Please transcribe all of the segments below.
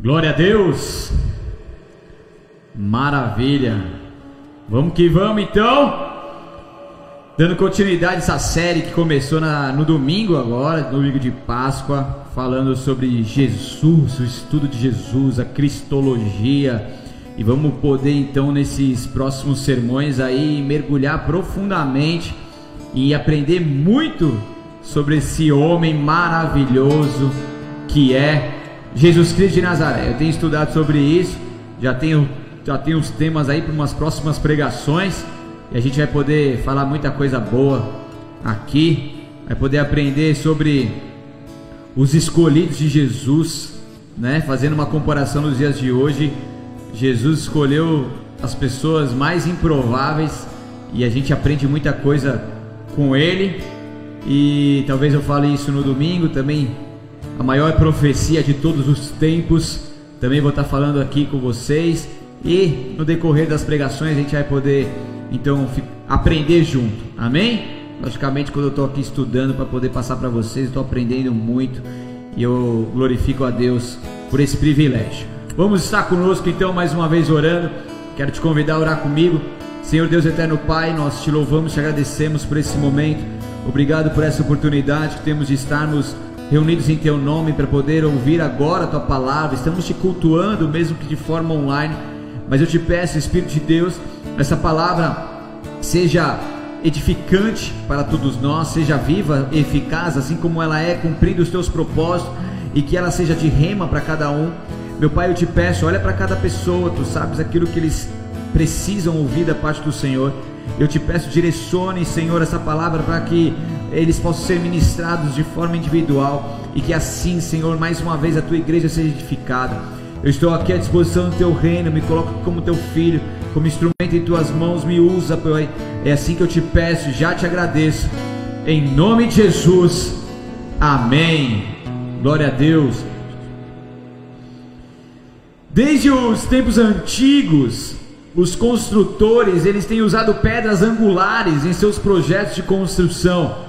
Glória a Deus. Maravilha. Vamos que vamos então. Dando continuidade a essa série que começou na, no domingo agora, domingo de Páscoa, falando sobre Jesus, o estudo de Jesus, a cristologia. E vamos poder então nesses próximos sermões aí mergulhar profundamente e aprender muito sobre esse homem maravilhoso que é Jesus Cristo de Nazaré. Eu tenho estudado sobre isso, já tenho, já tenho os temas aí para umas próximas pregações e a gente vai poder falar muita coisa boa aqui, vai poder aprender sobre os escolhidos de Jesus, né? Fazendo uma comparação nos dias de hoje, Jesus escolheu as pessoas mais improváveis e a gente aprende muita coisa com ele. E talvez eu fale isso no domingo também a maior profecia de todos os tempos. Também vou estar falando aqui com vocês e no decorrer das pregações a gente vai poder então aprender junto. Amém? Logicamente, quando eu estou aqui estudando para poder passar para vocês, estou aprendendo muito e eu glorifico a Deus por esse privilégio. Vamos estar conosco então mais uma vez orando. Quero te convidar a orar comigo. Senhor Deus eterno Pai, nós te louvamos, te agradecemos por esse momento. Obrigado por essa oportunidade que temos de estarmos reunidos em teu nome para poder ouvir agora a tua palavra. Estamos te cultuando, mesmo que de forma online. Mas eu te peço, Espírito de Deus, essa palavra seja edificante para todos nós, seja viva, eficaz, assim como ela é, cumprindo os teus propósitos e que ela seja de rema para cada um. Meu Pai, eu te peço, olha para cada pessoa, tu sabes aquilo que eles precisam ouvir da parte do Senhor. Eu te peço, direcione, Senhor, essa palavra para que eles possam ser ministrados de forma individual e que assim, Senhor, mais uma vez a tua igreja seja edificada. Eu estou aqui à disposição do teu reino, me coloco como teu filho, como instrumento em tuas mãos, me usa, Pai. É assim que eu te peço, já te agradeço. Em nome de Jesus. Amém. Glória a Deus. Desde os tempos antigos, os construtores eles têm usado pedras angulares em seus projetos de construção.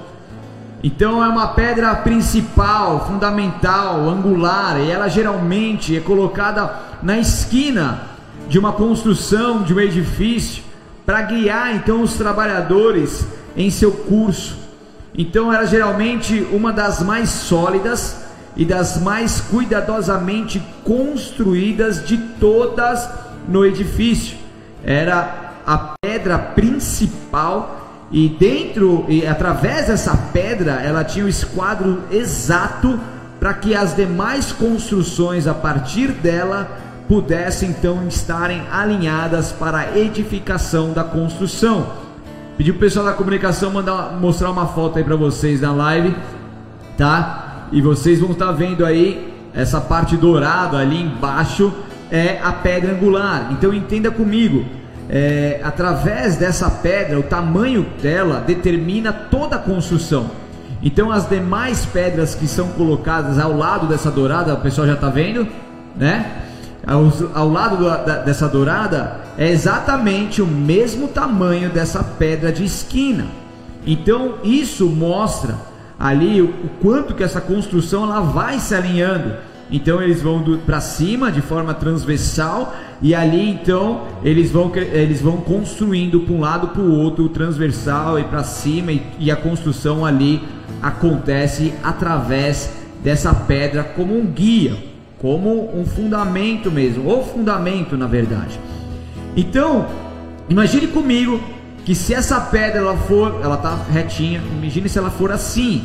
Então é uma pedra principal, fundamental, angular, e ela geralmente é colocada na esquina de uma construção, de um edifício, para guiar então os trabalhadores em seu curso. Então era geralmente uma das mais sólidas e das mais cuidadosamente construídas de todas no edifício. Era a pedra principal e dentro e através dessa pedra ela tinha o esquadro exato para que as demais construções a partir dela pudessem então estarem alinhadas para a edificação da construção. Pedi o pessoal da comunicação mandar mostrar uma foto aí para vocês na live, tá? E vocês vão estar vendo aí essa parte dourada ali embaixo é a pedra angular. Então entenda comigo, é, através dessa pedra, o tamanho dela determina toda a construção. Então, as demais pedras que são colocadas ao lado dessa dourada, o pessoal já está vendo, né? Ao, ao lado do, da, dessa dourada é exatamente o mesmo tamanho dessa pedra de esquina. Então, isso mostra ali o, o quanto que essa construção ela vai se alinhando. Então eles vão para cima de forma transversal e ali então eles vão, eles vão construindo para um lado para o outro, transversal e para cima, e, e a construção ali acontece através dessa pedra como um guia, como um fundamento mesmo, ou fundamento na verdade. Então, imagine comigo que se essa pedra ela for, ela tá retinha, imagine se ela for assim,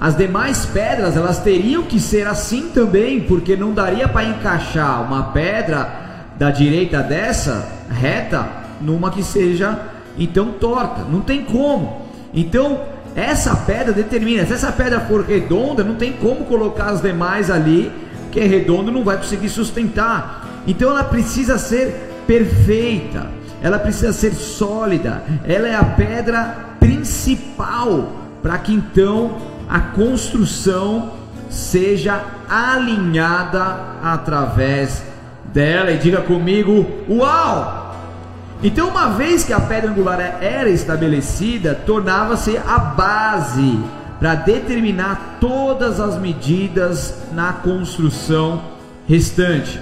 as demais pedras elas teriam que ser assim também, porque não daria para encaixar uma pedra da direita dessa reta numa que seja então torta, não tem como. Então essa pedra determina, se essa pedra for redonda, não tem como colocar as demais ali, que é redondo não vai conseguir sustentar. Então ela precisa ser perfeita, ela precisa ser sólida, ela é a pedra principal para que então a construção seja alinhada através dela. E diga comigo: Uau! Então, uma vez que a pedra angular era estabelecida, tornava-se a base para determinar todas as medidas na construção restante.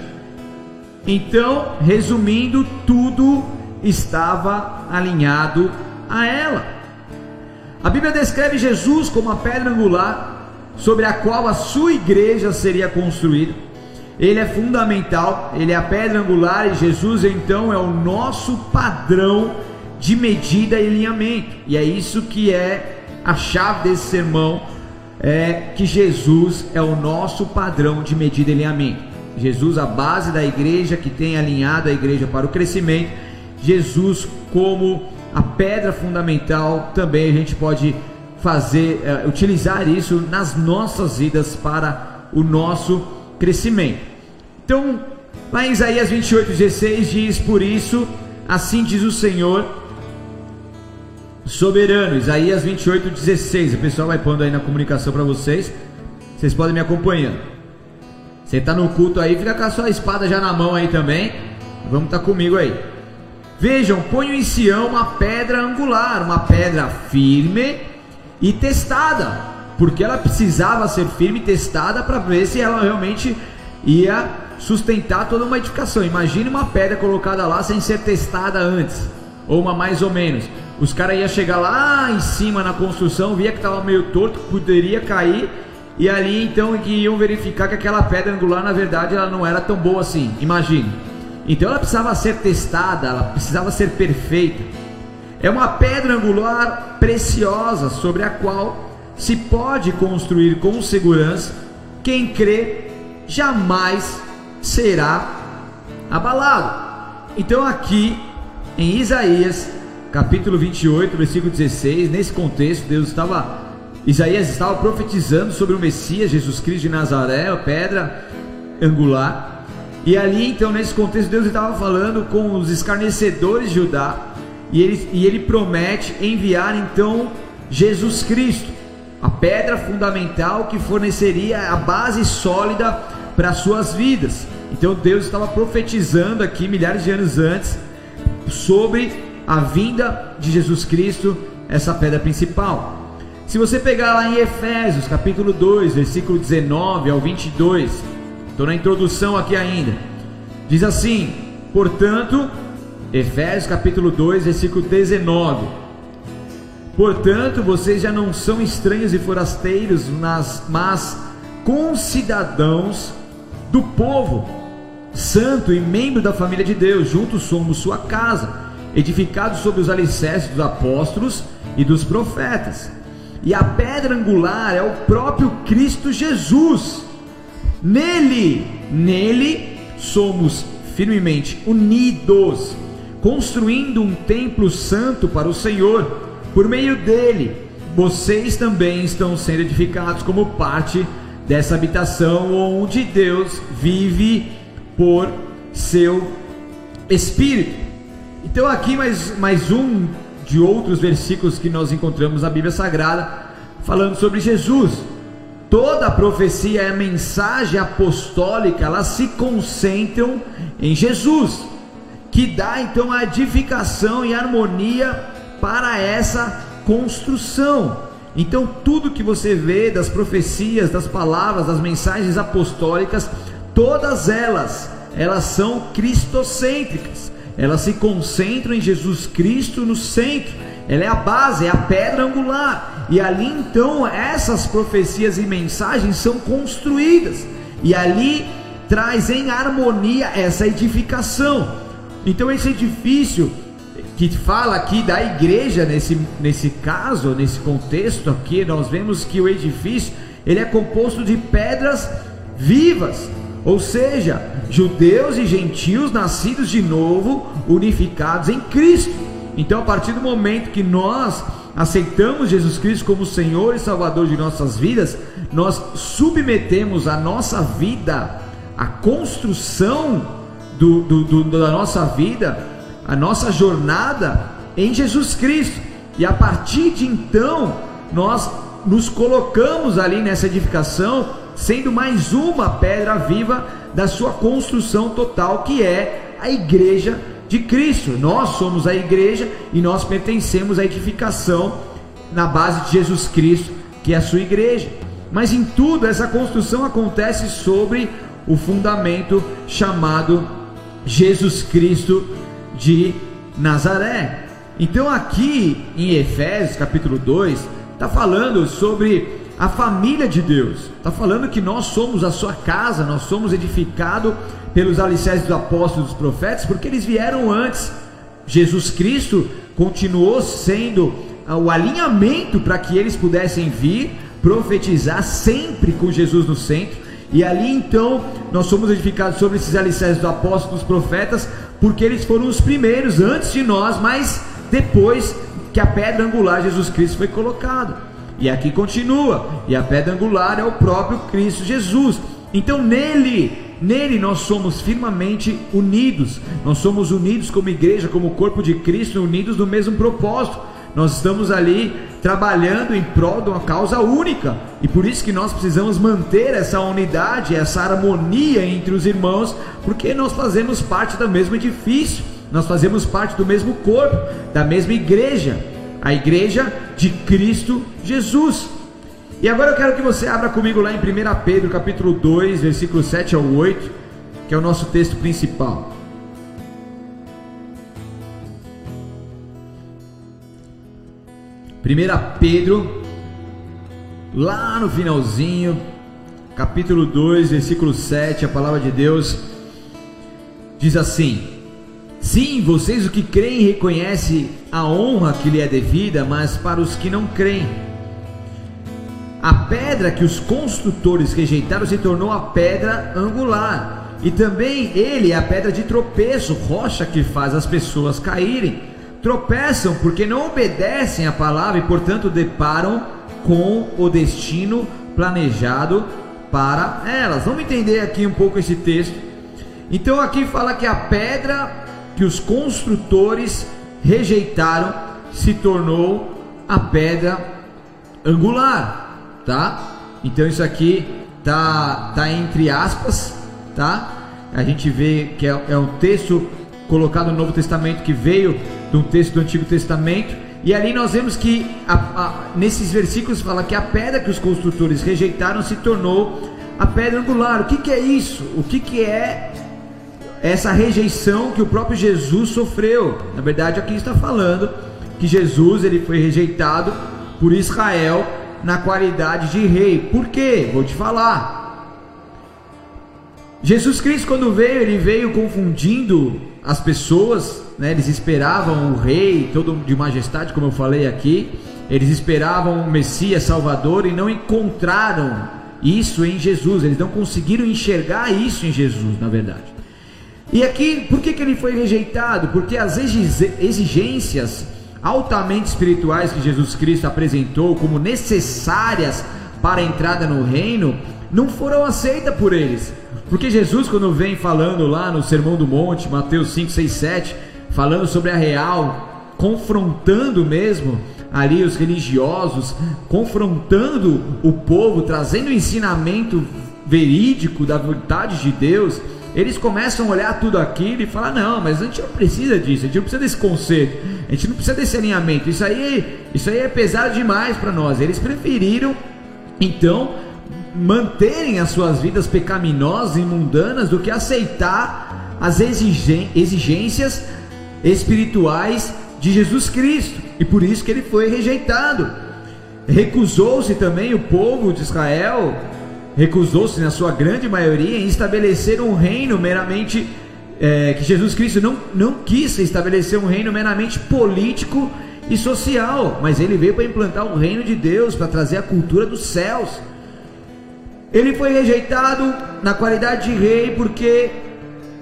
Então, resumindo, tudo estava alinhado a ela. A Bíblia descreve Jesus como a pedra angular sobre a qual a sua igreja seria construída. Ele é fundamental, ele é a pedra angular e Jesus então é o nosso padrão de medida e alinhamento. E é isso que é a chave desse sermão, é que Jesus é o nosso padrão de medida e alinhamento. Jesus a base da igreja que tem alinhado a igreja para o crescimento. Jesus como a pedra fundamental, também a gente pode fazer, uh, utilizar isso nas nossas vidas para o nosso crescimento. Então, lá em Isaías 28, 16 diz: Por isso, assim diz o Senhor soberano. Isaías 28, 16. O pessoal vai pondo aí na comunicação para vocês. Vocês podem me acompanhando. Você está no culto aí, fica com a sua espada já na mão aí também. Vamos estar tá comigo aí. Vejam, ponho em Sião uma pedra angular, uma pedra firme e testada, porque ela precisava ser firme e testada para ver se ela realmente ia sustentar toda uma edificação. Imagine uma pedra colocada lá sem ser testada antes, ou uma mais ou menos. Os caras iam chegar lá em cima na construção, via que estava meio torto, poderia cair, e ali então iam verificar que aquela pedra angular na verdade ela não era tão boa assim. Imagine. Então ela precisava ser testada, ela precisava ser perfeita. É uma pedra angular preciosa sobre a qual se pode construir com segurança. Quem crê jamais será abalado. Então aqui em Isaías, capítulo 28, versículo 16, nesse contexto, Deus estava Isaías estava profetizando sobre o Messias, Jesus Cristo de Nazaré, a pedra angular. E ali, então, nesse contexto, Deus estava falando com os escarnecedores de Judá, e ele, e ele promete enviar então Jesus Cristo, a pedra fundamental que forneceria a base sólida para as suas vidas. Então Deus estava profetizando aqui milhares de anos antes sobre a vinda de Jesus Cristo, essa pedra principal. Se você pegar lá em Efésios, capítulo 2, versículo 19 ao 22, Estou na introdução aqui ainda. Diz assim: portanto, Efésios capítulo 2, versículo 19. Portanto, vocês já não são estranhos e forasteiros, nas, mas concidadãos do povo santo e membro da família de Deus. Juntos somos sua casa, edificados sobre os alicerces dos apóstolos e dos profetas. E a pedra angular é o próprio Cristo Jesus Nele, nele somos firmemente unidos, construindo um templo santo para o Senhor. Por meio dele, vocês também estão sendo edificados como parte dessa habitação onde Deus vive por seu Espírito. Então, aqui mais, mais um de outros versículos que nós encontramos na Bíblia Sagrada, falando sobre Jesus. Toda a profecia e a mensagem apostólica, elas se concentram em Jesus, que dá então a edificação e harmonia para essa construção. Então, tudo que você vê das profecias, das palavras, das mensagens apostólicas, todas elas, elas são cristocêntricas. Elas se concentram em Jesus Cristo no centro. Ela é a base, é a pedra angular. E ali então essas profecias e mensagens são construídas. E ali traz em harmonia essa edificação. Então esse edifício que fala aqui da igreja nesse, nesse caso, nesse contexto aqui, nós vemos que o edifício ele é composto de pedras vivas, ou seja, judeus e gentios nascidos de novo, unificados em Cristo. Então, a partir do momento que nós aceitamos Jesus Cristo como Senhor e Salvador de nossas vidas, nós submetemos a nossa vida, a construção do, do, do, da nossa vida, a nossa jornada em Jesus Cristo. E a partir de então, nós nos colocamos ali nessa edificação, sendo mais uma pedra viva da sua construção total, que é a igreja de Cristo. Nós somos a igreja e nós pertencemos à edificação na base de Jesus Cristo, que é a sua igreja. Mas em tudo essa construção acontece sobre o fundamento chamado Jesus Cristo de Nazaré. Então aqui em Efésios capítulo 2 está falando sobre a família de Deus. Está falando que nós somos a sua casa, nós somos edificados pelos alicerces dos apóstolos e dos profetas, porque eles vieram antes. Jesus Cristo continuou sendo o alinhamento para que eles pudessem vir profetizar sempre com Jesus no centro. E ali então nós somos edificados sobre esses alicerces dos apóstolos, dos profetas, porque eles foram os primeiros antes de nós, mas depois que a pedra angular Jesus Cristo foi colocado. E aqui continua, e a pedra angular é o próprio Cristo Jesus. Então nele, nele nós somos firmemente unidos. Nós somos unidos como igreja, como corpo de Cristo, unidos no mesmo propósito. Nós estamos ali trabalhando em prol de uma causa única. E por isso que nós precisamos manter essa unidade, essa harmonia entre os irmãos, porque nós fazemos parte do mesmo edifício. Nós fazemos parte do mesmo corpo, da mesma igreja, a igreja de Cristo Jesus. E agora eu quero que você abra comigo lá em 1 Pedro, capítulo 2, versículo 7 ao 8, que é o nosso texto principal. Primeira Pedro, lá no finalzinho, capítulo 2, versículo 7, a palavra de Deus diz assim: Sim, vocês o que creem reconhecem a honra que lhe é devida, mas para os que não creem, a pedra que os construtores rejeitaram se tornou a pedra angular, e também ele é a pedra de tropeço, rocha que faz as pessoas caírem. Tropeçam porque não obedecem à palavra e, portanto, deparam com o destino planejado para elas. Vamos entender aqui um pouco esse texto. Então, aqui fala que a pedra que os construtores rejeitaram se tornou a pedra angular, tá? Então isso aqui tá tá entre aspas, tá? A gente vê que é, é um texto colocado no Novo Testamento que veio de um texto do Antigo Testamento e ali nós vemos que a, a, nesses versículos fala que a pedra que os construtores rejeitaram se tornou a pedra angular. O que, que é isso? O que, que é essa rejeição que o próprio Jesus sofreu. Na verdade, aqui está falando que Jesus ele foi rejeitado por Israel na qualidade de rei. Por quê? Vou te falar. Jesus Cristo, quando veio, ele veio confundindo as pessoas, né? eles esperavam o rei todo de majestade, como eu falei aqui, eles esperavam o Messias Salvador e não encontraram isso em Jesus, eles não conseguiram enxergar isso em Jesus, na verdade. E aqui, por que, que ele foi rejeitado? Porque as exigências altamente espirituais que Jesus Cristo apresentou como necessárias para a entrada no reino não foram aceitas por eles. Porque Jesus, quando vem falando lá no Sermão do Monte, Mateus 5, 6, 7, falando sobre a real, confrontando mesmo ali os religiosos, confrontando o povo, trazendo o ensinamento verídico da vontade de Deus eles começam a olhar tudo aquilo e falar: não, mas a gente não precisa disso, a gente não precisa desse conceito, a gente não precisa desse alinhamento, isso aí, isso aí é pesado demais para nós. Eles preferiram, então, manterem as suas vidas pecaminosas e mundanas do que aceitar as exigências espirituais de Jesus Cristo, e por isso que ele foi rejeitado. Recusou-se também o povo de Israel recusou-se, na sua grande maioria, em estabelecer um reino meramente. É, que Jesus Cristo não, não quis estabelecer um reino meramente político e social, mas ele veio para implantar o reino de Deus, para trazer a cultura dos céus. Ele foi rejeitado na qualidade de rei porque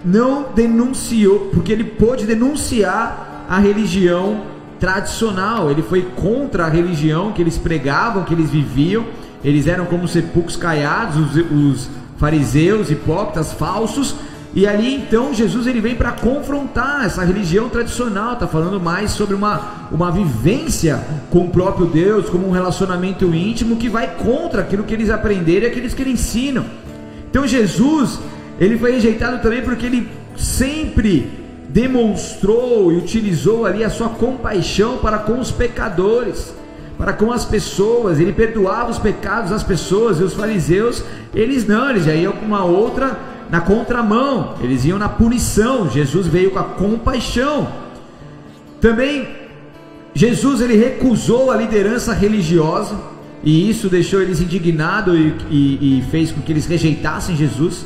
não denunciou, porque ele pôde denunciar a religião tradicional, ele foi contra a religião que eles pregavam, que eles viviam eles eram como sepulcros caiados, os, os fariseus, hipócritas, falsos. E ali então Jesus ele vem para confrontar essa religião tradicional, está falando mais sobre uma, uma vivência com o próprio Deus, como um relacionamento íntimo que vai contra aquilo que eles aprenderam e aqueles que eles ensinam. Então Jesus ele foi rejeitado também porque ele sempre demonstrou e utilizou ali a sua compaixão para com os pecadores para com as pessoas, ele perdoava os pecados das pessoas, e os fariseus, eles não, eles já iam com uma outra na contramão, eles iam na punição. Jesus veio com a compaixão. Também Jesus ele recusou a liderança religiosa e isso deixou eles indignados e, e, e, fez com que eles rejeitassem Jesus.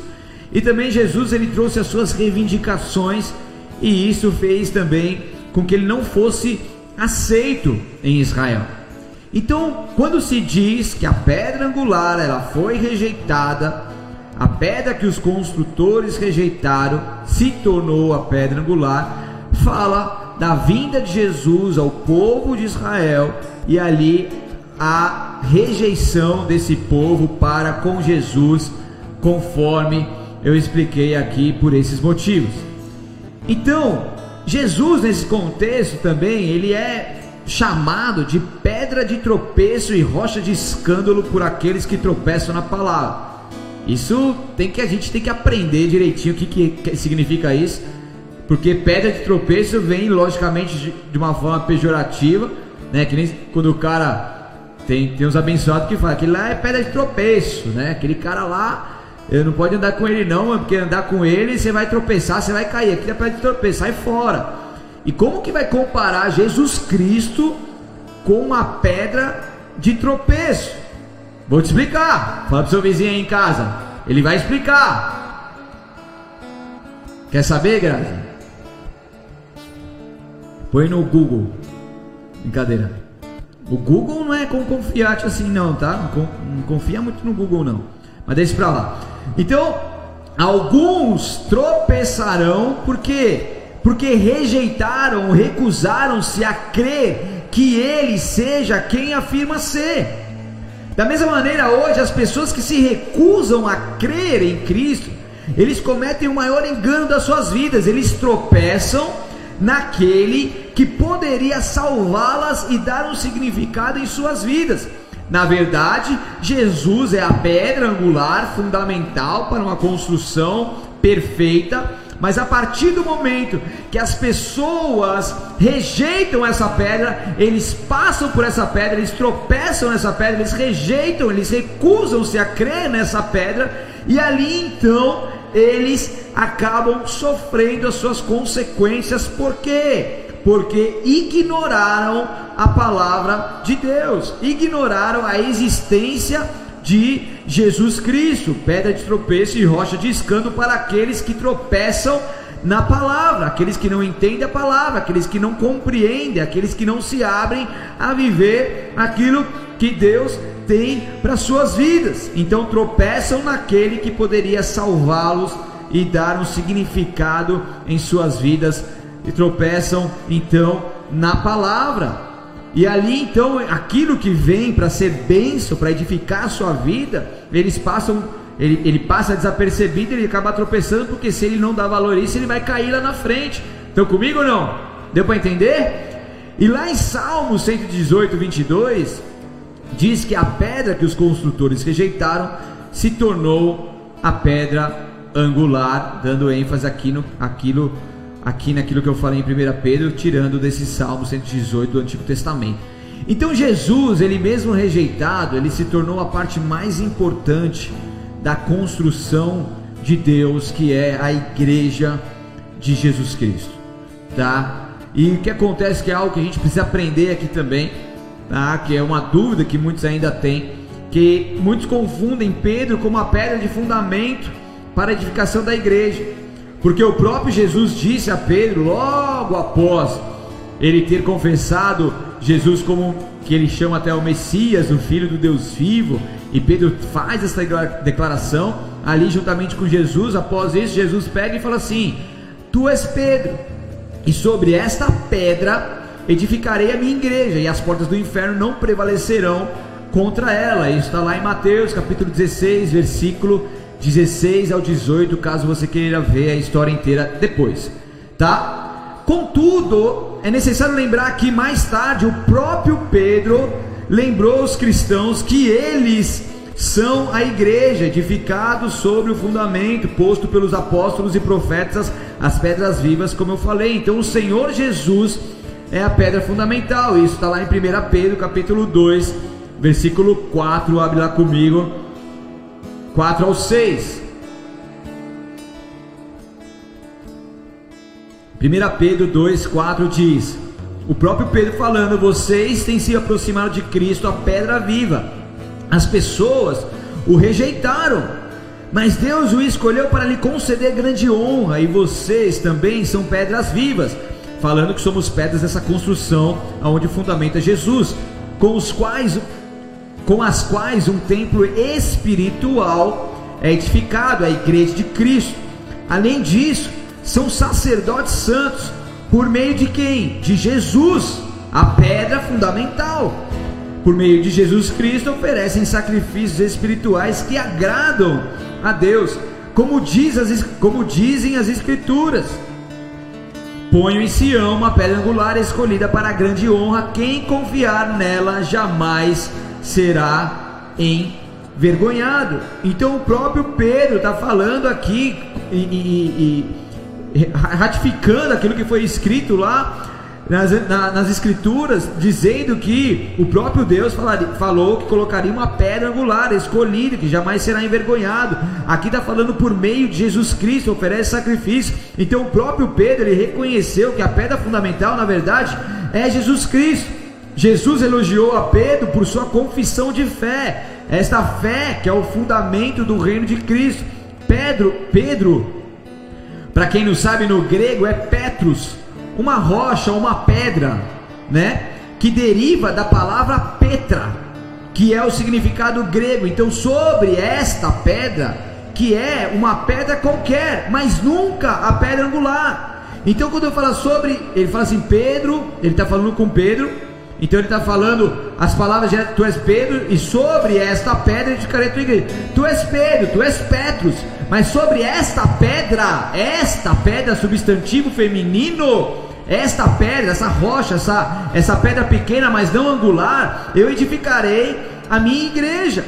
E também Jesus ele trouxe as suas reivindicações e isso fez também com que ele não fosse aceito em Israel. Então, quando se diz que a pedra angular ela foi rejeitada, a pedra que os construtores rejeitaram se tornou a pedra angular, fala da vinda de Jesus ao povo de Israel e ali a rejeição desse povo para com Jesus, conforme eu expliquei aqui por esses motivos. Então, Jesus nesse contexto também, ele é chamado de pedra de tropeço e rocha de escândalo por aqueles que tropeçam na palavra. Isso tem que a gente tem que aprender direitinho o que, que significa isso, porque pedra de tropeço vem logicamente de, de uma forma pejorativa, né? Que nem quando o cara tem, tem uns abençoados que falam que lá é pedra de tropeço, né? Aquele cara lá, eu não pode andar com ele não, porque andar com ele você vai tropeçar, você vai cair. Aqui é pedra de tropeço, sai fora. E como que vai comparar Jesus Cristo com uma pedra de tropeço? Vou te explicar. Fala pro seu vizinho aí em casa. Ele vai explicar. Quer saber, Grazi? Põe no Google. Brincadeira. O Google não é com confiante assim não, tá? Não, não confia muito no Google não. Mas deixa pra lá. Então, alguns tropeçarão porque porque rejeitaram, recusaram-se a crer que ele seja quem afirma ser. Da mesma maneira, hoje, as pessoas que se recusam a crer em Cristo, eles cometem o maior engano das suas vidas, eles tropeçam naquele que poderia salvá-las e dar um significado em suas vidas. Na verdade, Jesus é a pedra angular fundamental para uma construção perfeita mas a partir do momento que as pessoas rejeitam essa pedra, eles passam por essa pedra, eles tropeçam nessa pedra, eles rejeitam, eles recusam-se a crer nessa pedra, e ali então eles acabam sofrendo as suas consequências, por quê? Porque ignoraram a palavra de Deus, ignoraram a existência de Jesus Cristo, pedra de tropeço e rocha de escândalo para aqueles que tropeçam na palavra, aqueles que não entendem a palavra, aqueles que não compreendem, aqueles que não se abrem a viver aquilo que Deus tem para suas vidas. Então tropeçam naquele que poderia salvá-los e dar um significado em suas vidas e tropeçam então na palavra. E ali então, aquilo que vem para ser benção, para edificar a sua vida, eles passam, ele, ele passa desapercebido, ele acaba tropeçando, porque se ele não dá valor a isso, ele vai cair lá na frente. Estão comigo ou não? Deu para entender? E lá em Salmo 118, 22, diz que a pedra que os construtores rejeitaram se tornou a pedra angular, dando ênfase aqui no, aquilo aqui naquilo que eu falei em 1 Pedro, tirando desse Salmo 118 do Antigo Testamento. Então Jesus, ele mesmo rejeitado, ele se tornou a parte mais importante da construção de Deus, que é a igreja de Jesus Cristo, tá? E o que acontece que é algo que a gente precisa aprender aqui também, tá? Que é uma dúvida que muitos ainda têm, que muitos confundem Pedro como a pedra de fundamento para a edificação da igreja. Porque o próprio Jesus disse a Pedro, logo após ele ter confessado Jesus como que ele chama até o Messias, o Filho do Deus vivo, e Pedro faz essa declaração ali juntamente com Jesus. Após isso, Jesus pega e fala assim: Tu és Pedro, e sobre esta pedra edificarei a minha igreja, e as portas do inferno não prevalecerão contra ela. Isso está lá em Mateus capítulo 16, versículo 16 ao 18, caso você queira ver a história inteira depois, tá? Contudo, é necessário lembrar que mais tarde o próprio Pedro lembrou os cristãos que eles são a igreja, edificados sobre o fundamento posto pelos apóstolos e profetas, as pedras vivas, como eu falei. Então, o Senhor Jesus é a pedra fundamental. Isso está lá em 1 Pedro, capítulo 2, versículo 4. Abre lá comigo. 4 ao 6. 1 Pedro 2, 4 diz: O próprio Pedro falando, vocês têm se aproximado de Cristo, a pedra viva. As pessoas o rejeitaram, mas Deus o escolheu para lhe conceder grande honra, e vocês também são pedras vivas. Falando que somos pedras dessa construção, aonde fundamenta Jesus, com os quais com as quais um templo espiritual é edificado, a igreja de Cristo. Além disso, são sacerdotes santos, por meio de quem? De Jesus, a pedra fundamental. Por meio de Jesus Cristo, oferecem sacrifícios espirituais que agradam a Deus, como, diz as, como dizem as Escrituras. Ponho em Sião uma pedra angular escolhida para grande honra, quem confiar nela jamais será envergonhado. Então o próprio Pedro está falando aqui e, e, e, ratificando aquilo que foi escrito lá nas, na, nas escrituras, dizendo que o próprio Deus falaria, falou que colocaria uma pedra angular escolhida, que jamais será envergonhado. Aqui está falando por meio de Jesus Cristo, oferece sacrifício. Então o próprio Pedro ele reconheceu que a pedra fundamental, na verdade, é Jesus Cristo. Jesus elogiou a Pedro por sua confissão de fé, esta fé que é o fundamento do reino de Cristo. Pedro, Pedro, para quem não sabe no grego é Petrus, uma rocha, uma pedra, né? Que deriva da palavra Petra, que é o significado grego. Então, sobre esta pedra, que é uma pedra qualquer, mas nunca a pedra angular. Então, quando eu falo sobre, ele fala assim: Pedro, ele está falando com Pedro então ele está falando as palavras de tu és Pedro, e sobre esta pedra edificarei tua igreja. Tu és Pedro, tu és Petrus, mas sobre esta pedra, esta pedra substantivo feminino, esta pedra, essa rocha, essa, essa pedra pequena, mas não angular, eu edificarei a minha igreja.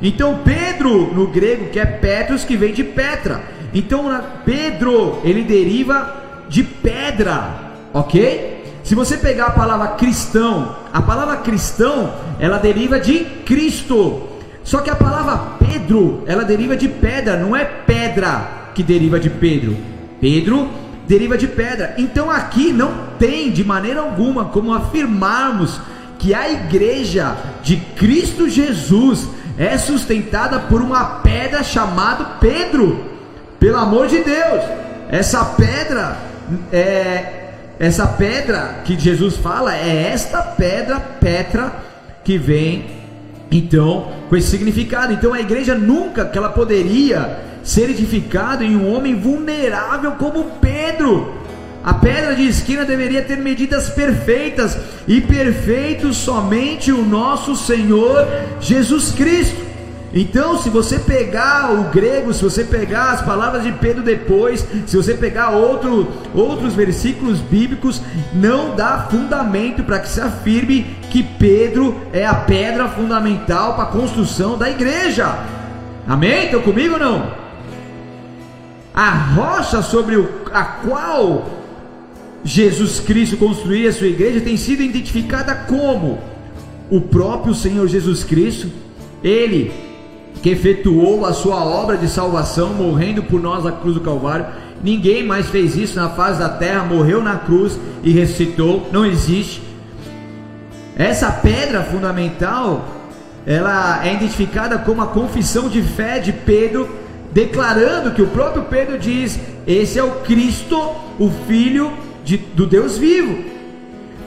Então Pedro, no grego, que é Petrus, que vem de Petra. Então Pedro, ele deriva de pedra, ok? Se você pegar a palavra cristão, a palavra cristão, ela deriva de Cristo. Só que a palavra Pedro, ela deriva de pedra, não é pedra que deriva de Pedro. Pedro deriva de pedra. Então aqui não tem de maneira alguma como afirmarmos que a igreja de Cristo Jesus é sustentada por uma pedra chamada Pedro. Pelo amor de Deus, essa pedra é, essa pedra que Jesus fala é esta pedra, Petra, que vem então com esse significado. Então a igreja nunca que ela poderia ser edificada em um homem vulnerável como Pedro. A pedra de esquina deveria ter medidas perfeitas e perfeito somente o nosso Senhor Jesus Cristo. Então, se você pegar o grego, se você pegar as palavras de Pedro depois, se você pegar outro, outros versículos bíblicos, não dá fundamento para que se afirme que Pedro é a pedra fundamental para a construção da igreja. Amém? Estão comigo ou não? A rocha sobre a qual Jesus Cristo construía a sua igreja tem sido identificada como o próprio Senhor Jesus Cristo. Ele que efetuou a sua obra de salvação, morrendo por nós na cruz do Calvário. Ninguém mais fez isso na face da terra, morreu na cruz e ressuscitou. Não existe. Essa pedra fundamental, ela é identificada como a confissão de fé de Pedro, declarando que o próprio Pedro diz: esse é o Cristo, o Filho de, do Deus vivo.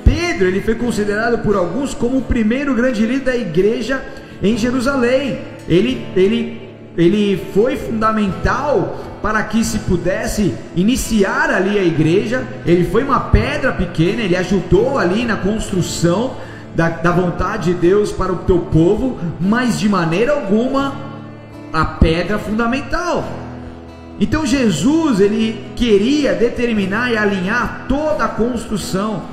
Pedro, ele foi considerado por alguns como o primeiro grande líder da igreja em Jerusalém ele, ele, ele foi fundamental para que se pudesse iniciar ali a igreja. Ele foi uma pedra pequena, ele ajudou ali na construção da, da vontade de Deus para o teu povo, mas de maneira alguma a pedra fundamental. Então Jesus ele queria determinar e alinhar toda a construção,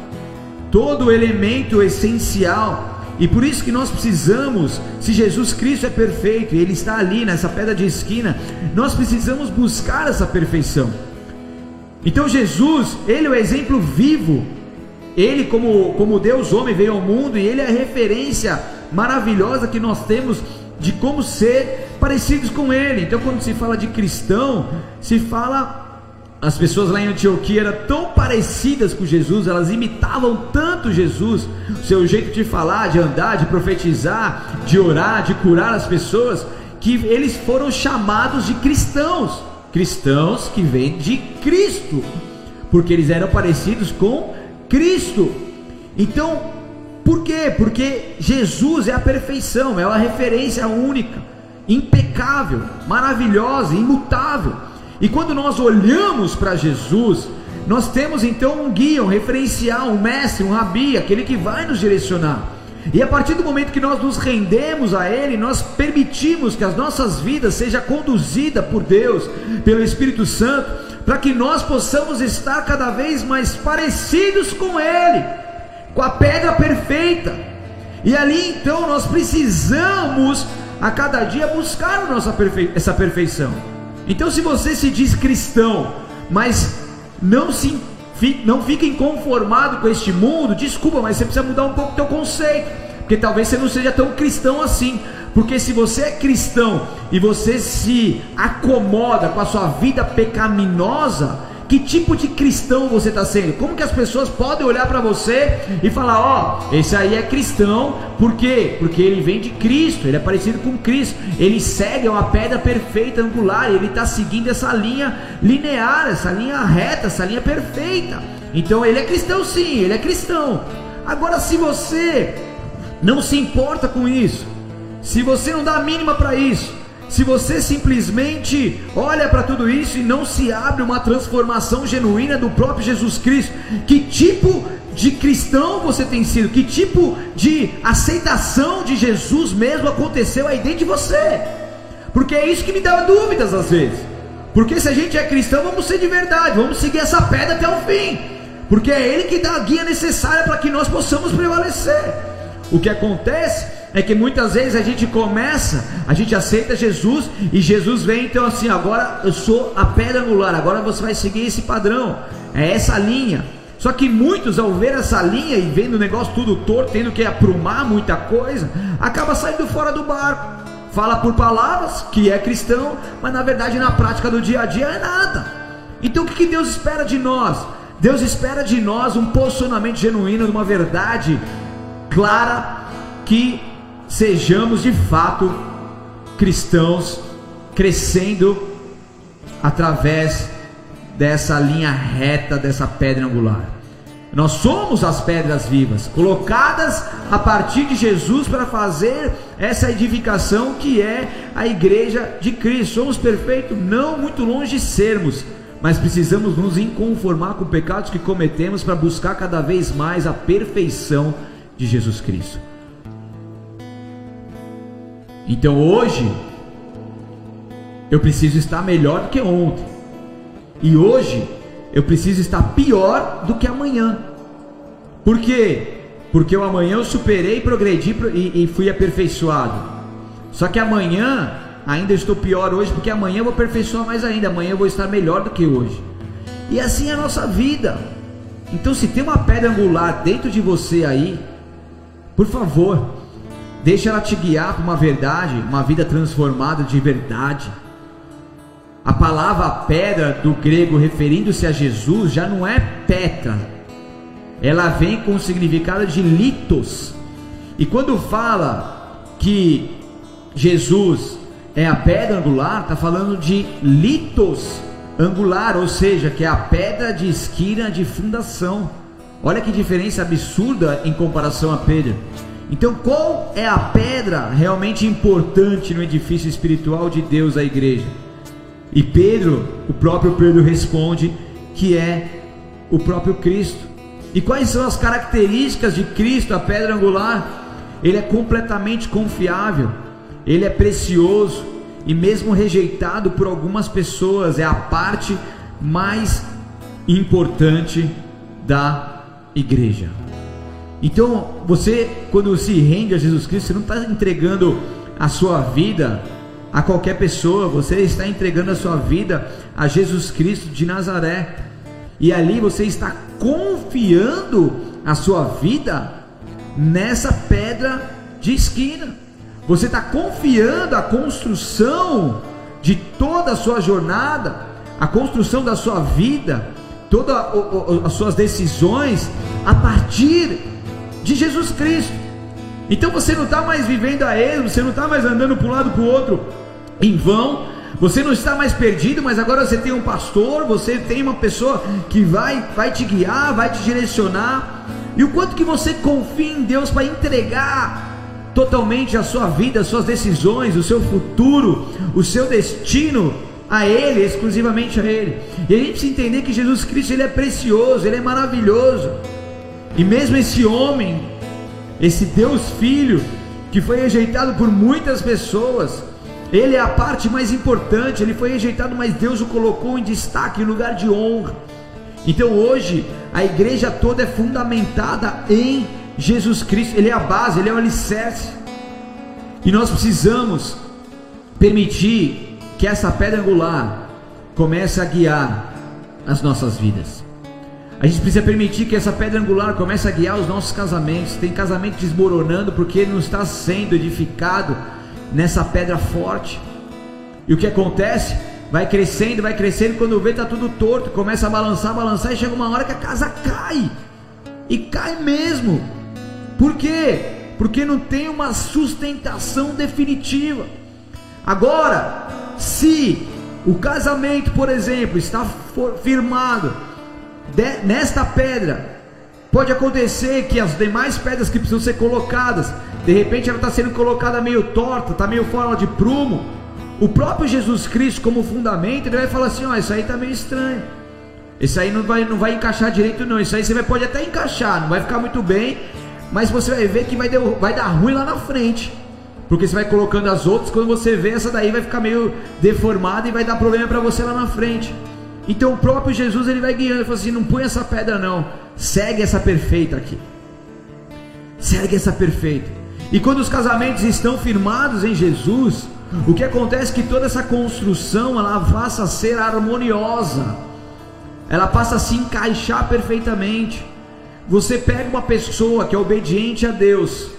todo o elemento essencial e por isso que nós precisamos, se Jesus Cristo é perfeito e Ele está ali nessa pedra de esquina, nós precisamos buscar essa perfeição. Então Jesus, Ele é o exemplo vivo. Ele, como, como Deus homem, veio ao mundo e Ele é a referência maravilhosa que nós temos de como ser parecidos com Ele. Então, quando se fala de cristão, se fala as pessoas lá em Antioquia eram tão parecidas com Jesus, elas imitavam tanto Jesus, seu jeito de falar, de andar, de profetizar, de orar, de curar as pessoas, que eles foram chamados de cristãos, cristãos que vêm de Cristo, porque eles eram parecidos com Cristo. Então, por quê? Porque Jesus é a perfeição, é uma referência única, impecável, maravilhosa, imutável. E quando nós olhamos para Jesus, nós temos então um guia, um referencial, um mestre, um rabi, aquele que vai nos direcionar. E a partir do momento que nós nos rendemos a Ele, nós permitimos que as nossas vidas sejam conduzidas por Deus, pelo Espírito Santo, para que nós possamos estar cada vez mais parecidos com Ele, com a pedra perfeita. E ali então nós precisamos a cada dia buscar nossa perfe essa perfeição. Então, se você se diz cristão, mas não se não fica inconformado com este mundo, desculpa, mas você precisa mudar um pouco o teu conceito, porque talvez você não seja tão cristão assim. Porque se você é cristão e você se acomoda com a sua vida pecaminosa, que tipo de cristão você está sendo? Como que as pessoas podem olhar para você e falar: Ó, oh, esse aí é cristão, por quê? Porque ele vem de Cristo, ele é parecido com Cristo, ele segue uma pedra perfeita, angular, ele está seguindo essa linha linear, essa linha reta, essa linha perfeita. Então ele é cristão, sim, ele é cristão. Agora, se você não se importa com isso, se você não dá a mínima para isso, se você simplesmente olha para tudo isso e não se abre uma transformação genuína do próprio Jesus Cristo, que tipo de cristão você tem sido? Que tipo de aceitação de Jesus mesmo aconteceu aí dentro de você? Porque é isso que me dá dúvidas às vezes. Porque se a gente é cristão, vamos ser de verdade, vamos seguir essa pedra até o fim. Porque é Ele que dá a guia necessária para que nós possamos prevalecer. O que acontece é que muitas vezes a gente começa, a gente aceita Jesus e Jesus vem então assim, agora eu sou a pedra angular, agora você vai seguir esse padrão, é essa linha. Só que muitos ao ver essa linha e vendo o negócio tudo torto, tendo que aprumar muita coisa, acaba saindo fora do barco. Fala por palavras que é cristão, mas na verdade na prática do dia a dia é nada. Então o que Deus espera de nós? Deus espera de nós um posicionamento genuíno uma verdade clara que sejamos de fato cristãos crescendo através dessa linha reta, dessa pedra angular. Nós somos as pedras vivas, colocadas a partir de Jesus para fazer essa edificação que é a igreja de Cristo. Somos perfeitos, não muito longe de sermos, mas precisamos nos inconformar com pecados que cometemos para buscar cada vez mais a perfeição de Jesus Cristo. Então hoje eu preciso estar melhor do que ontem. E hoje eu preciso estar pior do que amanhã. Por quê? Porque o amanhã eu superei, progredi e, e fui aperfeiçoado. Só que amanhã ainda estou pior hoje, porque amanhã eu vou aperfeiçoar mais ainda. Amanhã eu vou estar melhor do que hoje. E assim é a nossa vida. Então, se tem uma pedra angular dentro de você aí, por favor, Deixa ela te guiar para uma verdade, uma vida transformada de verdade. A palavra pedra do grego referindo-se a Jesus já não é petra. Ela vem com o significado de litos. E quando fala que Jesus é a pedra angular, está falando de litos angular, ou seja, que é a pedra de esquina de fundação. Olha que diferença absurda em comparação a Pedro. Então, qual é a pedra realmente importante no edifício espiritual de Deus, a igreja? E Pedro, o próprio Pedro responde que é o próprio Cristo. E quais são as características de Cristo, a pedra angular? Ele é completamente confiável, ele é precioso e mesmo rejeitado por algumas pessoas, é a parte mais importante da igreja. Então, você, quando se rende a Jesus Cristo, você não está entregando a sua vida a qualquer pessoa, você está entregando a sua vida a Jesus Cristo de Nazaré. E ali você está confiando a sua vida nessa pedra de esquina. Você está confiando a construção de toda a sua jornada a construção da sua vida, todas as suas decisões a partir de Jesus Cristo. Então você não está mais vivendo a Ele, você não está mais andando para um lado para o outro em vão, você não está mais perdido, mas agora você tem um pastor, você tem uma pessoa que vai, vai te guiar, vai te direcionar. E o quanto que você confia em Deus para entregar totalmente a sua vida, as suas decisões, o seu futuro, o seu destino a Ele, exclusivamente a Ele. E a gente precisa entender que Jesus Cristo ele é precioso, ele é maravilhoso. E mesmo esse homem, esse Deus Filho, que foi rejeitado por muitas pessoas, ele é a parte mais importante, ele foi rejeitado, mas Deus o colocou em destaque, em lugar de honra. Então hoje a igreja toda é fundamentada em Jesus Cristo, ele é a base, ele é o alicerce. E nós precisamos permitir que essa pedra angular comece a guiar as nossas vidas. A gente precisa permitir que essa pedra angular comece a guiar os nossos casamentos. Tem casamento desmoronando porque ele não está sendo edificado nessa pedra forte. E o que acontece? Vai crescendo, vai crescendo, quando vê tá tudo torto, começa a balançar, balançar e chega uma hora que a casa cai. E cai mesmo. Por quê? Porque não tem uma sustentação definitiva. Agora, se o casamento, por exemplo, está firmado de, nesta pedra, pode acontecer que as demais pedras que precisam ser colocadas, de repente ela está sendo colocada meio torta, está meio fora de prumo. O próprio Jesus Cristo, como fundamento, ele vai falar assim: ó, isso aí está meio estranho. Isso aí não vai, não vai encaixar direito, não. Isso aí você vai, pode até encaixar, não vai ficar muito bem, mas você vai ver que vai, der, vai dar ruim lá na frente. Porque você vai colocando as outras, quando você vê essa daí vai ficar meio deformada e vai dar problema para você lá na frente. Então o próprio Jesus ele vai guiando, ele fala assim: não põe essa pedra não, segue essa perfeita aqui. Segue essa perfeita. E quando os casamentos estão firmados em Jesus, o que acontece é que toda essa construção ela passa a ser harmoniosa, ela passa a se encaixar perfeitamente. Você pega uma pessoa que é obediente a Deus,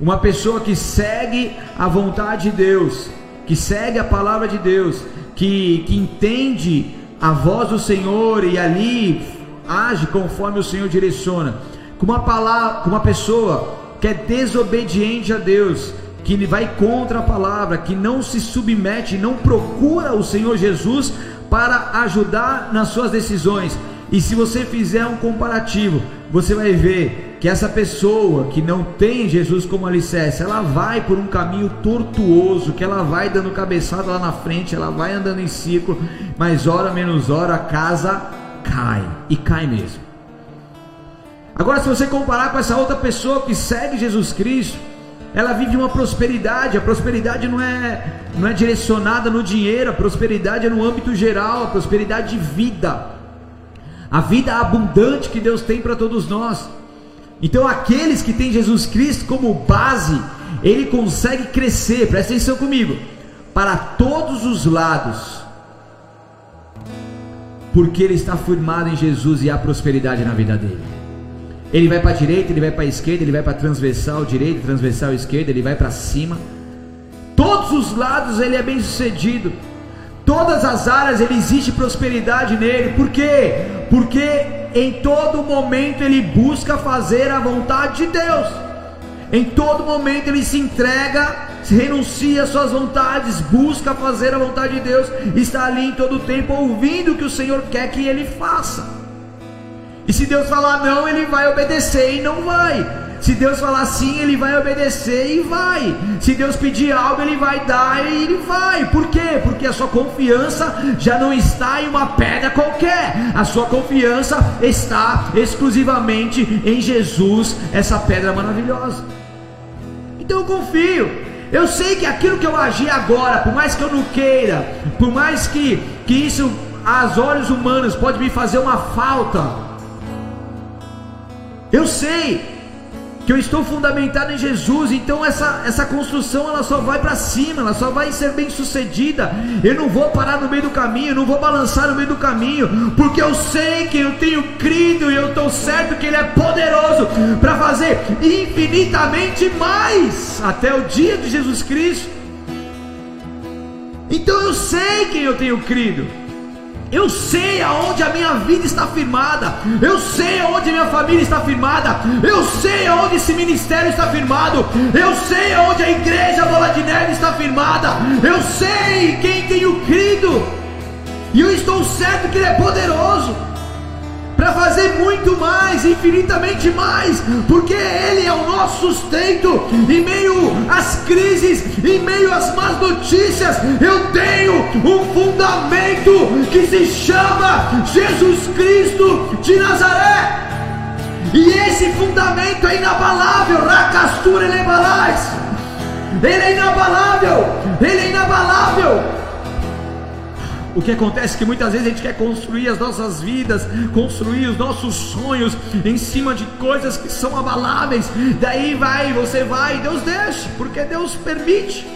uma pessoa que segue a vontade de Deus, que segue a palavra de Deus, que, que entende a voz do Senhor e ali age conforme o Senhor direciona. Com uma palavra, com uma pessoa que é desobediente a Deus, que vai contra a palavra, que não se submete, não procura o Senhor Jesus para ajudar nas suas decisões. E se você fizer um comparativo, você vai ver que essa pessoa que não tem Jesus como alicerce, ela vai por um caminho tortuoso, que ela vai dando cabeçada lá na frente, ela vai andando em círculo, mas hora menos hora a casa cai e cai mesmo. Agora, se você comparar com essa outra pessoa que segue Jesus Cristo, ela vive uma prosperidade. A prosperidade não é, não é direcionada no dinheiro, a prosperidade é no âmbito geral, a prosperidade de vida, a vida abundante que Deus tem para todos nós. Então, aqueles que têm Jesus Cristo como base, ele consegue crescer, presta atenção comigo, para todos os lados, porque ele está firmado em Jesus e há prosperidade na vida dele. Ele vai para a direita, ele vai para a esquerda, ele vai para transversal direita, transversal esquerda, ele vai para cima. Todos os lados ele é bem sucedido. Todas as áreas ele existe prosperidade nele. Por quê? Porque em todo momento ele busca fazer a vontade de Deus. Em todo momento ele se entrega, renuncia às suas vontades, busca fazer a vontade de Deus, está ali em todo tempo ouvindo o que o Senhor quer que ele faça. E se Deus falar não, ele vai obedecer e não vai. Se Deus falar sim, ele vai obedecer e vai. Se Deus pedir algo, ele vai dar e ele vai. Por quê? Porque a sua confiança já não está em uma pedra qualquer. A sua confiança está exclusivamente em Jesus, essa pedra maravilhosa. Então eu confio. Eu sei que aquilo que eu agir agora, por mais que eu não queira, por mais que, que isso aos olhos humanos pode me fazer uma falta, eu sei que eu estou fundamentado em Jesus, então essa, essa construção ela só vai para cima, ela só vai ser bem sucedida. Eu não vou parar no meio do caminho, não vou balançar no meio do caminho, porque eu sei que eu tenho crido e eu estou certo que Ele é poderoso para fazer infinitamente mais até o dia de Jesus Cristo. Então eu sei quem eu tenho crido. Eu sei aonde a minha vida está firmada. Eu sei aonde a minha família está firmada. Eu sei aonde esse ministério está firmado. Eu sei aonde a igreja Bola de Neve está firmada. Eu sei quem tenho crido. E eu estou certo que Ele é poderoso para fazer muito mais, infinitamente mais, porque Ele é o nosso sustento em meio às crises, em meio às más notícias. Eu tenho um fundamento que se chama Jesus Cristo de Nazaré. E esse fundamento é inabalável, Racastura Elebalais. Ele é inabalável, ele é inabalável. O que acontece é que muitas vezes a gente quer construir as nossas vidas, construir os nossos sonhos em cima de coisas que são abaláveis. Daí vai, você vai, Deus deixa, porque Deus permite.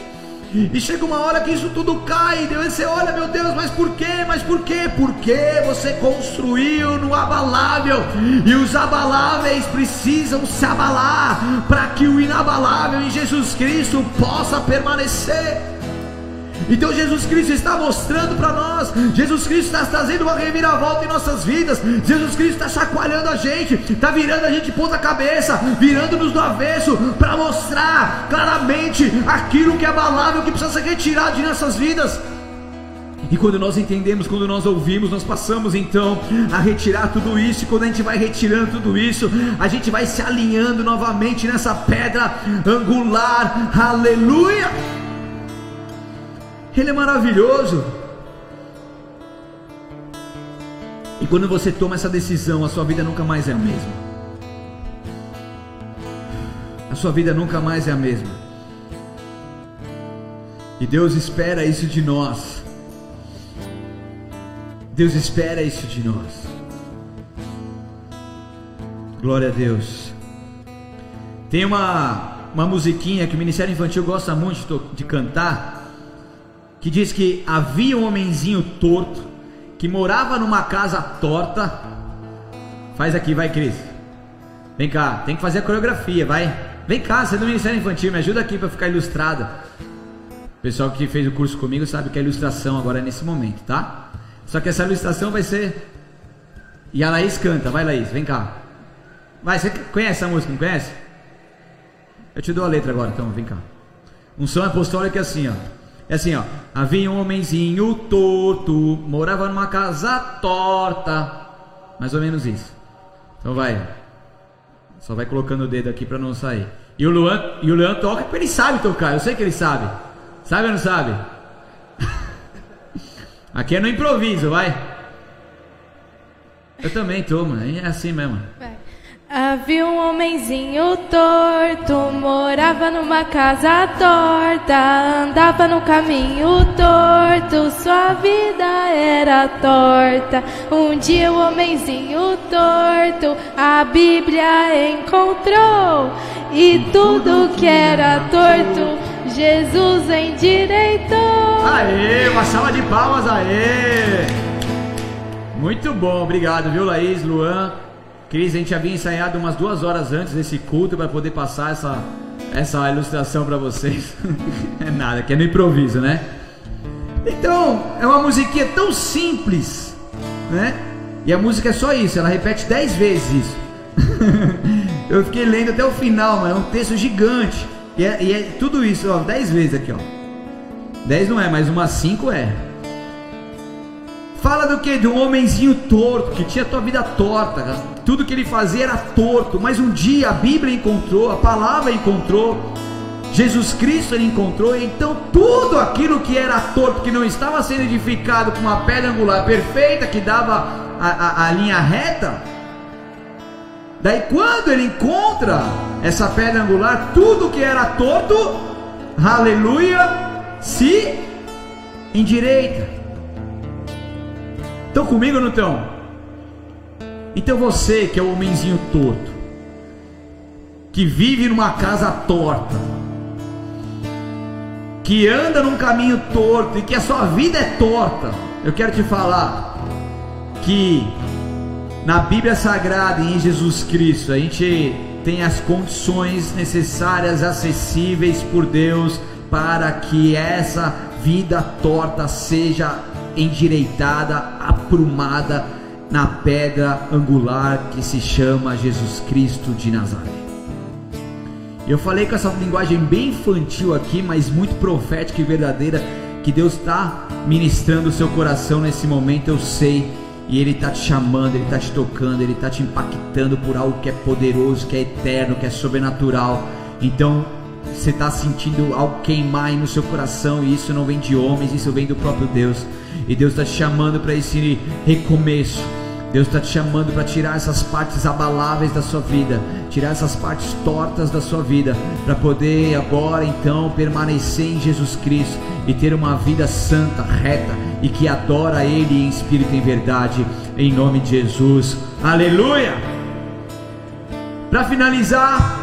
E chega uma hora que isso tudo cai, Deus você olha, meu Deus, mas por quê? Mas por quê? Porque você construiu no abalável, e os abaláveis precisam se abalar para que o inabalável em Jesus Cristo possa permanecer. Então Jesus Cristo está mostrando para nós, Jesus Cristo está trazendo uma reviravolta em nossas vidas, Jesus Cristo está chacoalhando a gente, está virando a gente ponta cabeça, virando-nos do avesso, para mostrar claramente aquilo que é abalável, que precisa ser retirado de nossas vidas. E quando nós entendemos, quando nós ouvimos, nós passamos então a retirar tudo isso. E quando a gente vai retirando tudo isso, a gente vai se alinhando novamente nessa pedra angular. Aleluia! Ele é maravilhoso. E quando você toma essa decisão, a sua vida nunca mais é a mesma. A sua vida nunca mais é a mesma. E Deus espera isso de nós. Deus espera isso de nós. Glória a Deus. Tem uma, uma musiquinha que o Ministério Infantil gosta muito de, de cantar que diz que havia um homenzinho torto que morava numa casa torta. Faz aqui, vai, Cris. Vem cá, tem que fazer a coreografia, vai. Vem cá, você é do Ministério Infantil, me ajuda aqui para ficar ilustrada. O pessoal que fez o curso comigo sabe que a ilustração agora é nesse momento, tá? Só que essa ilustração vai ser. E a Laís canta, vai Laís, vem cá. Vai, você conhece essa música, não conhece? Eu te dou a letra agora, então, vem cá. Um som apostólico é assim, ó. É assim, ó. Havia um homenzinho torto, morava numa casa torta. Mais ou menos isso. Então vai. Só vai colocando o dedo aqui para não sair. E o Luan, e o Luan toca porque ele sabe tocar. Eu sei que ele sabe. Sabe ou não sabe? Aqui é no improviso, vai. Eu também tô, mano. É assim mesmo. Vai. Havia um homenzinho torto, morava numa casa torta, andava no caminho torto, sua vida era torta. Um dia o homenzinho torto a Bíblia encontrou e tudo que era torto Jesus endireitou. Aê, uma salva de palmas, aê! Muito bom, obrigado, viu, Laís, Luan? Cris, a gente havia ensaiado umas duas horas antes desse culto para poder passar essa, essa ilustração para vocês. é nada, que é no improviso, né? Então, é uma musiquinha tão simples, né? E a música é só isso, ela repete dez vezes isso. Eu fiquei lendo até o final, mas é um texto gigante. E é, e é tudo isso, ó, dez vezes aqui, ó. Dez não é, mas umas cinco é. Fala do que? De um homenzinho torto, que tinha tua vida torta, tudo que ele fazia era torto, mas um dia a Bíblia encontrou, a palavra encontrou, Jesus Cristo ele encontrou, então tudo aquilo que era torto, que não estava sendo edificado com uma pedra angular perfeita, que dava a, a, a linha reta, daí quando ele encontra essa pedra angular, tudo que era torto, aleluia, se endireita. Estão comigo ou não estão? Então você que é o homenzinho torto, que vive numa casa torta, que anda num caminho torto e que a sua vida é torta, eu quero te falar que na Bíblia Sagrada e em Jesus Cristo a gente tem as condições necessárias, acessíveis por Deus, para que essa vida torta seja endireitada, aprumada na pedra angular que se chama Jesus Cristo de Nazaré. Eu falei com essa linguagem bem infantil aqui, mas muito profética e verdadeira, que Deus está ministrando o seu coração nesse momento, eu sei. E Ele está te chamando, Ele está te tocando, Ele está te impactando por algo que é poderoso, que é eterno, que é sobrenatural. Então, você está sentindo algo queimar aí no seu coração, e isso não vem de homens, isso vem do próprio Deus. E Deus está te chamando para esse recomeço Deus está te chamando para tirar essas partes abaláveis da sua vida, tirar essas partes tortas da sua vida, para poder agora então permanecer em Jesus Cristo e ter uma vida santa, reta e que adora Ele em espírito e em verdade, em nome de Jesus. Aleluia! Para finalizar,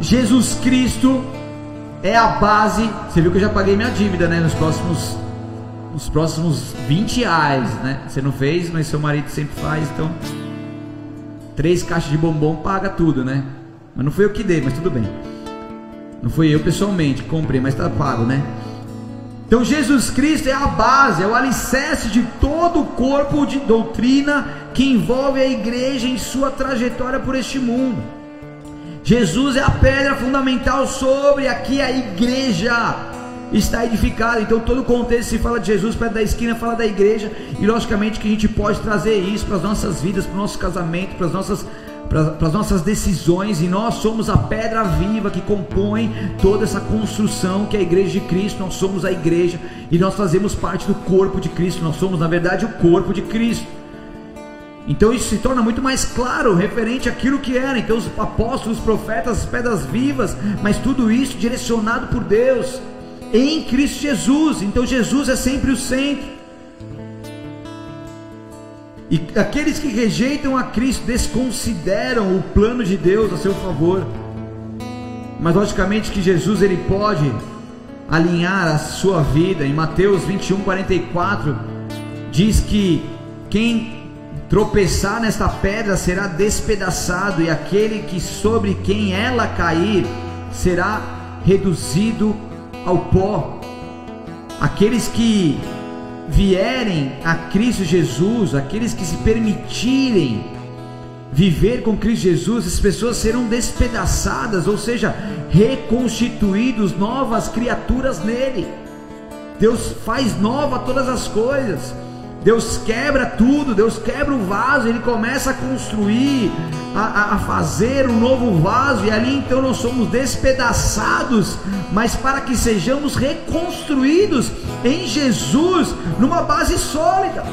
Jesus Cristo é a base. Você viu que eu já paguei minha dívida, né? Nos próximos os próximos 20 reais, né? Você não fez, mas seu marido sempre faz, então três caixas de bombom paga tudo, né? Mas não foi eu que dei, mas tudo bem. Não foi eu pessoalmente, comprei, mas está pago, né? Então Jesus Cristo é a base, é o alicerce de todo o corpo de doutrina que envolve a igreja em sua trajetória por este mundo. Jesus é a pedra fundamental sobre aqui a igreja está edificado. Então, todo o contexto se fala de Jesus, perto da esquina fala da igreja, e logicamente que a gente pode trazer isso para as nossas vidas, para o nosso casamento, para as nossas para as nossas decisões, e nós somos a pedra viva que compõe toda essa construção que é a igreja de Cristo. Nós somos a igreja e nós fazemos parte do corpo de Cristo. Nós somos, na verdade, o corpo de Cristo. Então isso se torna muito mais claro referente àquilo que era. Então os apóstolos, os profetas, as pedras vivas, mas tudo isso direcionado por Deus em Cristo Jesus. Então Jesus é sempre o centro. E aqueles que rejeitam a Cristo desconsideram o plano de Deus a seu favor. Mas logicamente que Jesus ele pode alinhar a sua vida. Em Mateus 21, 44, diz que quem tropeçar nesta pedra será despedaçado, e aquele que sobre quem ela cair será reduzido ao pó. Aqueles que vierem a Cristo Jesus, aqueles que se permitirem viver com Cristo Jesus, as pessoas serão despedaçadas, ou seja, reconstituídos, novas criaturas nele. Deus faz nova todas as coisas. Deus quebra tudo, Deus quebra o vaso, Ele começa a construir, a, a, fazer um novo vaso, e ali então nós somos despedaçados, mas para que sejamos reconstruídos em Jesus, numa base sólida.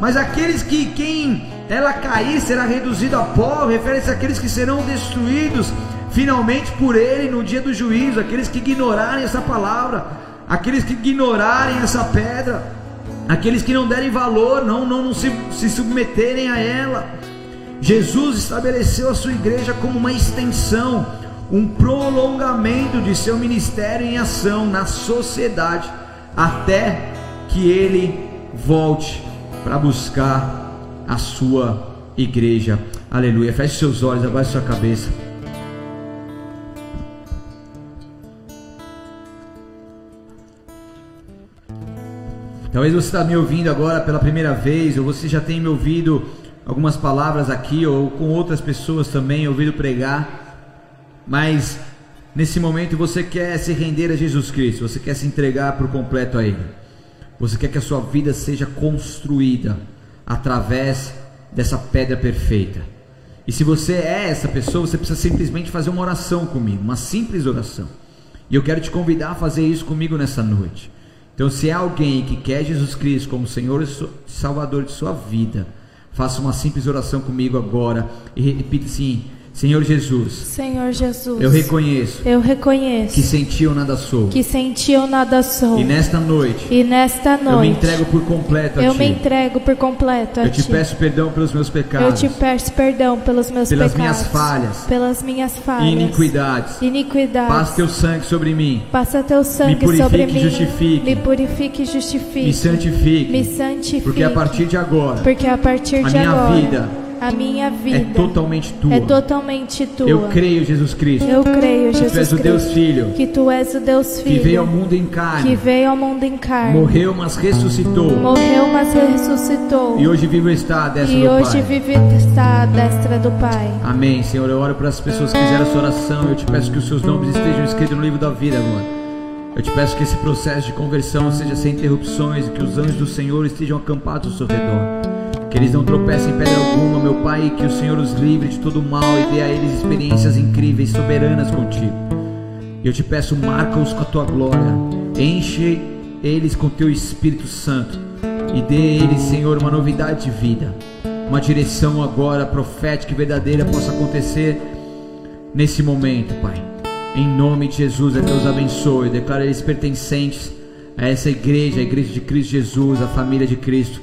Mas aqueles que quem ela cair será reduzido a pó, refere-se àqueles que serão destruídos finalmente por Ele no dia do juízo, aqueles que ignorarem essa palavra, aqueles que ignorarem essa pedra aqueles que não derem valor, não, não, não se, se submeterem a ela. Jesus estabeleceu a sua igreja como uma extensão, um prolongamento de seu ministério em ação na sociedade, até que ele volte para buscar a sua igreja. Aleluia. Feche seus olhos, abaixe sua cabeça. Talvez você está me ouvindo agora pela primeira vez, ou você já tem me ouvido algumas palavras aqui, ou com outras pessoas também, ouvido pregar, mas nesse momento você quer se render a Jesus Cristo, você quer se entregar por completo a Ele, você quer que a sua vida seja construída através dessa pedra perfeita. E se você é essa pessoa, você precisa simplesmente fazer uma oração comigo, uma simples oração. E eu quero te convidar a fazer isso comigo nessa noite. Então, se é alguém que quer Jesus Cristo como Senhor e Salvador de sua vida, faça uma simples oração comigo agora e repita assim: Senhor Jesus. Senhor Jesus. Eu reconheço. Eu reconheço. Que sem ti eu nada sou. Que sem ti eu nada sou. E nesta noite. E nesta noite. Eu me entrego por completo a eu ti. Eu me entrego por completo a eu ti. Eu te peço perdão pelos meus pecados. Eu te peço perdão pelos meus pelas pecados. Pelas minhas falhas. Pelas minhas falhas. E iniquidades. Iniquidades. Passa teu sangue sobre mim. Passa teu sangue me sobre mim. Justifique. Me purifique e justifique. Me santifique. Me santifique. Porque a partir de agora. Porque a partir a de minha agora. Vida, A minha vida é totalmente tua. é totalmente tua. Eu creio, Jesus Cristo, Eu creio, que Jesus tu és o Cristo, Deus Filho, que tu és o Deus que Filho, veio ao mundo em que carne, veio ao mundo em carne, morreu, mas ressuscitou, morreu, mas ressuscitou, e hoje vive está à destra e do hoje Pai. vive está à destra do Pai. Amém, Senhor. Eu oro para as pessoas que fizeram essa oração. Eu te peço que os seus nomes estejam escritos no livro da vida agora. Eu te peço que esse processo de conversão seja sem interrupções e que os anjos do Senhor estejam acampados ao seu redor. Que eles não tropecem em pedra alguma, meu Pai, que o Senhor os livre de todo mal e dê a eles experiências incríveis, soberanas contigo. Eu te peço, marca-os com a tua glória, enche eles com teu Espírito Santo e dê a eles, Senhor, uma novidade de vida, uma direção agora profética e verdadeira possa acontecer nesse momento, Pai. Em nome de Jesus, é Deus abençoe, declara eles pertencentes a essa igreja, a igreja de Cristo Jesus, a família de Cristo,